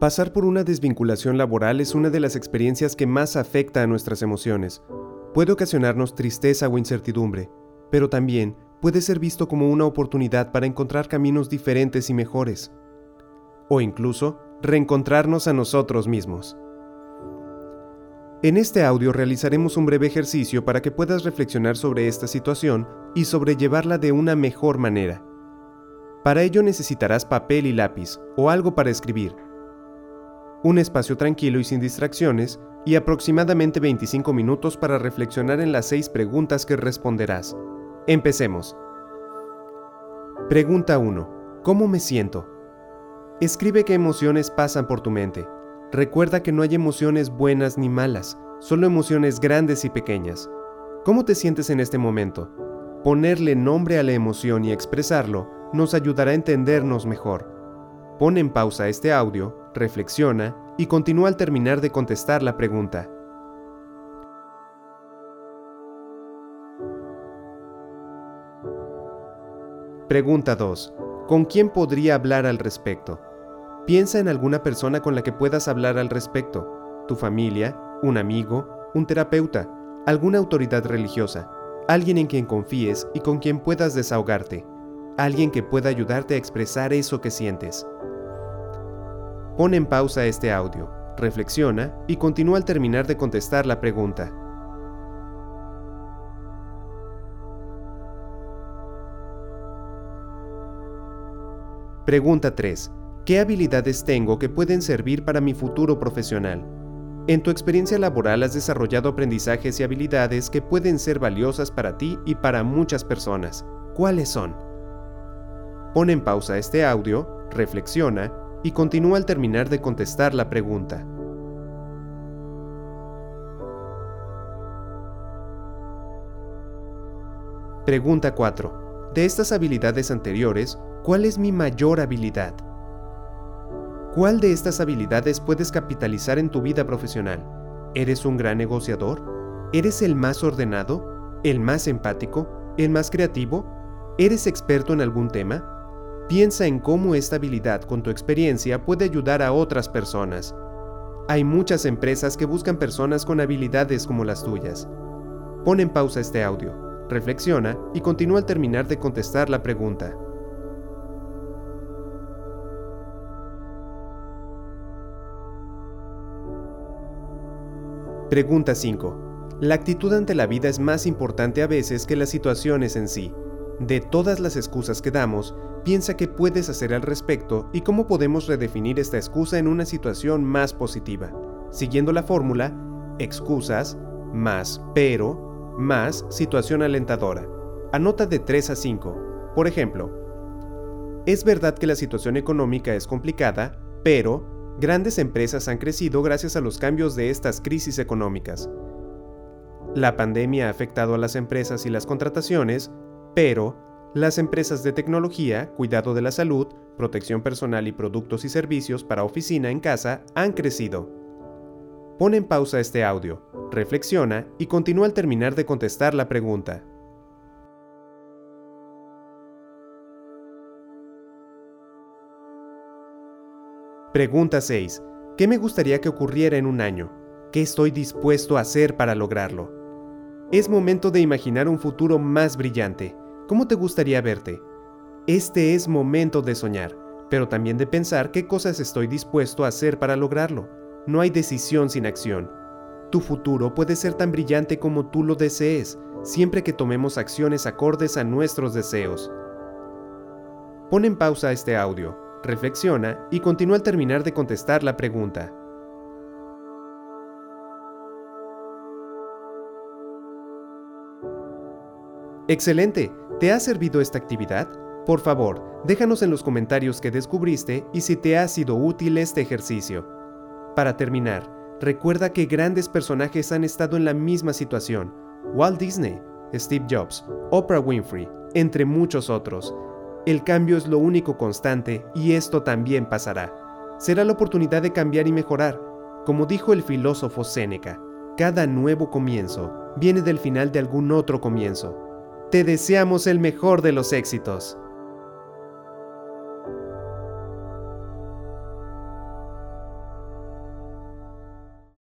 Pasar por una desvinculación laboral es una de las experiencias que más afecta a nuestras emociones. Puede ocasionarnos tristeza o incertidumbre, pero también puede ser visto como una oportunidad para encontrar caminos diferentes y mejores. O incluso reencontrarnos a nosotros mismos. En este audio realizaremos un breve ejercicio para que puedas reflexionar sobre esta situación y sobrellevarla de una mejor manera. Para ello necesitarás papel y lápiz o algo para escribir, un espacio tranquilo y sin distracciones y aproximadamente 25 minutos para reflexionar en las seis preguntas que responderás. Empecemos. Pregunta 1. ¿Cómo me siento? Escribe qué emociones pasan por tu mente. Recuerda que no hay emociones buenas ni malas, solo emociones grandes y pequeñas. ¿Cómo te sientes en este momento? Ponerle nombre a la emoción y expresarlo nos ayudará a entendernos mejor. Pon en pausa este audio, reflexiona y continúa al terminar de contestar la pregunta. Pregunta 2. ¿Con quién podría hablar al respecto? Piensa en alguna persona con la que puedas hablar al respecto. Tu familia, un amigo, un terapeuta, alguna autoridad religiosa, alguien en quien confíes y con quien puedas desahogarte, alguien que pueda ayudarte a expresar eso que sientes. Pon en pausa este audio, reflexiona y continúa al terminar de contestar la pregunta. Pregunta 3. ¿Qué habilidades tengo que pueden servir para mi futuro profesional? En tu experiencia laboral has desarrollado aprendizajes y habilidades que pueden ser valiosas para ti y para muchas personas. ¿Cuáles son? Pon en pausa este audio, reflexiona y continúa al terminar de contestar la pregunta. Pregunta 4. De estas habilidades anteriores, ¿cuál es mi mayor habilidad? ¿Cuál de estas habilidades puedes capitalizar en tu vida profesional? ¿Eres un gran negociador? ¿Eres el más ordenado? ¿El más empático? ¿El más creativo? ¿Eres experto en algún tema? Piensa en cómo esta habilidad con tu experiencia puede ayudar a otras personas. Hay muchas empresas que buscan personas con habilidades como las tuyas. Pon en pausa este audio, reflexiona y continúa al terminar de contestar la pregunta. Pregunta 5. La actitud ante la vida es más importante a veces que las situaciones en sí. De todas las excusas que damos, piensa qué puedes hacer al respecto y cómo podemos redefinir esta excusa en una situación más positiva, siguiendo la fórmula excusas más pero más situación alentadora. Anota de 3 a 5. Por ejemplo, es verdad que la situación económica es complicada, pero grandes empresas han crecido gracias a los cambios de estas crisis económicas. La pandemia ha afectado a las empresas y las contrataciones, pero las empresas de tecnología, cuidado de la salud, protección personal y productos y servicios para oficina en casa han crecido. Pon en pausa este audio, reflexiona y continúa al terminar de contestar la pregunta. Pregunta 6. ¿Qué me gustaría que ocurriera en un año? ¿Qué estoy dispuesto a hacer para lograrlo? Es momento de imaginar un futuro más brillante ¿Cómo te gustaría verte? Este es momento de soñar, pero también de pensar qué cosas estoy dispuesto a hacer para lograrlo. No hay decisión sin acción. Tu futuro puede ser tan brillante como tú lo desees, siempre que tomemos acciones acordes a nuestros deseos. Pon en pausa este audio, reflexiona y continúa al terminar de contestar la pregunta. Excelente. ¿Te ha servido esta actividad? Por favor, déjanos en los comentarios qué descubriste y si te ha sido útil este ejercicio. Para terminar, recuerda que grandes personajes han estado en la misma situación. Walt Disney, Steve Jobs, Oprah Winfrey, entre muchos otros. El cambio es lo único constante y esto también pasará. Será la oportunidad de cambiar y mejorar. Como dijo el filósofo Séneca, cada nuevo comienzo viene del final de algún otro comienzo. Te deseamos el mejor de los éxitos.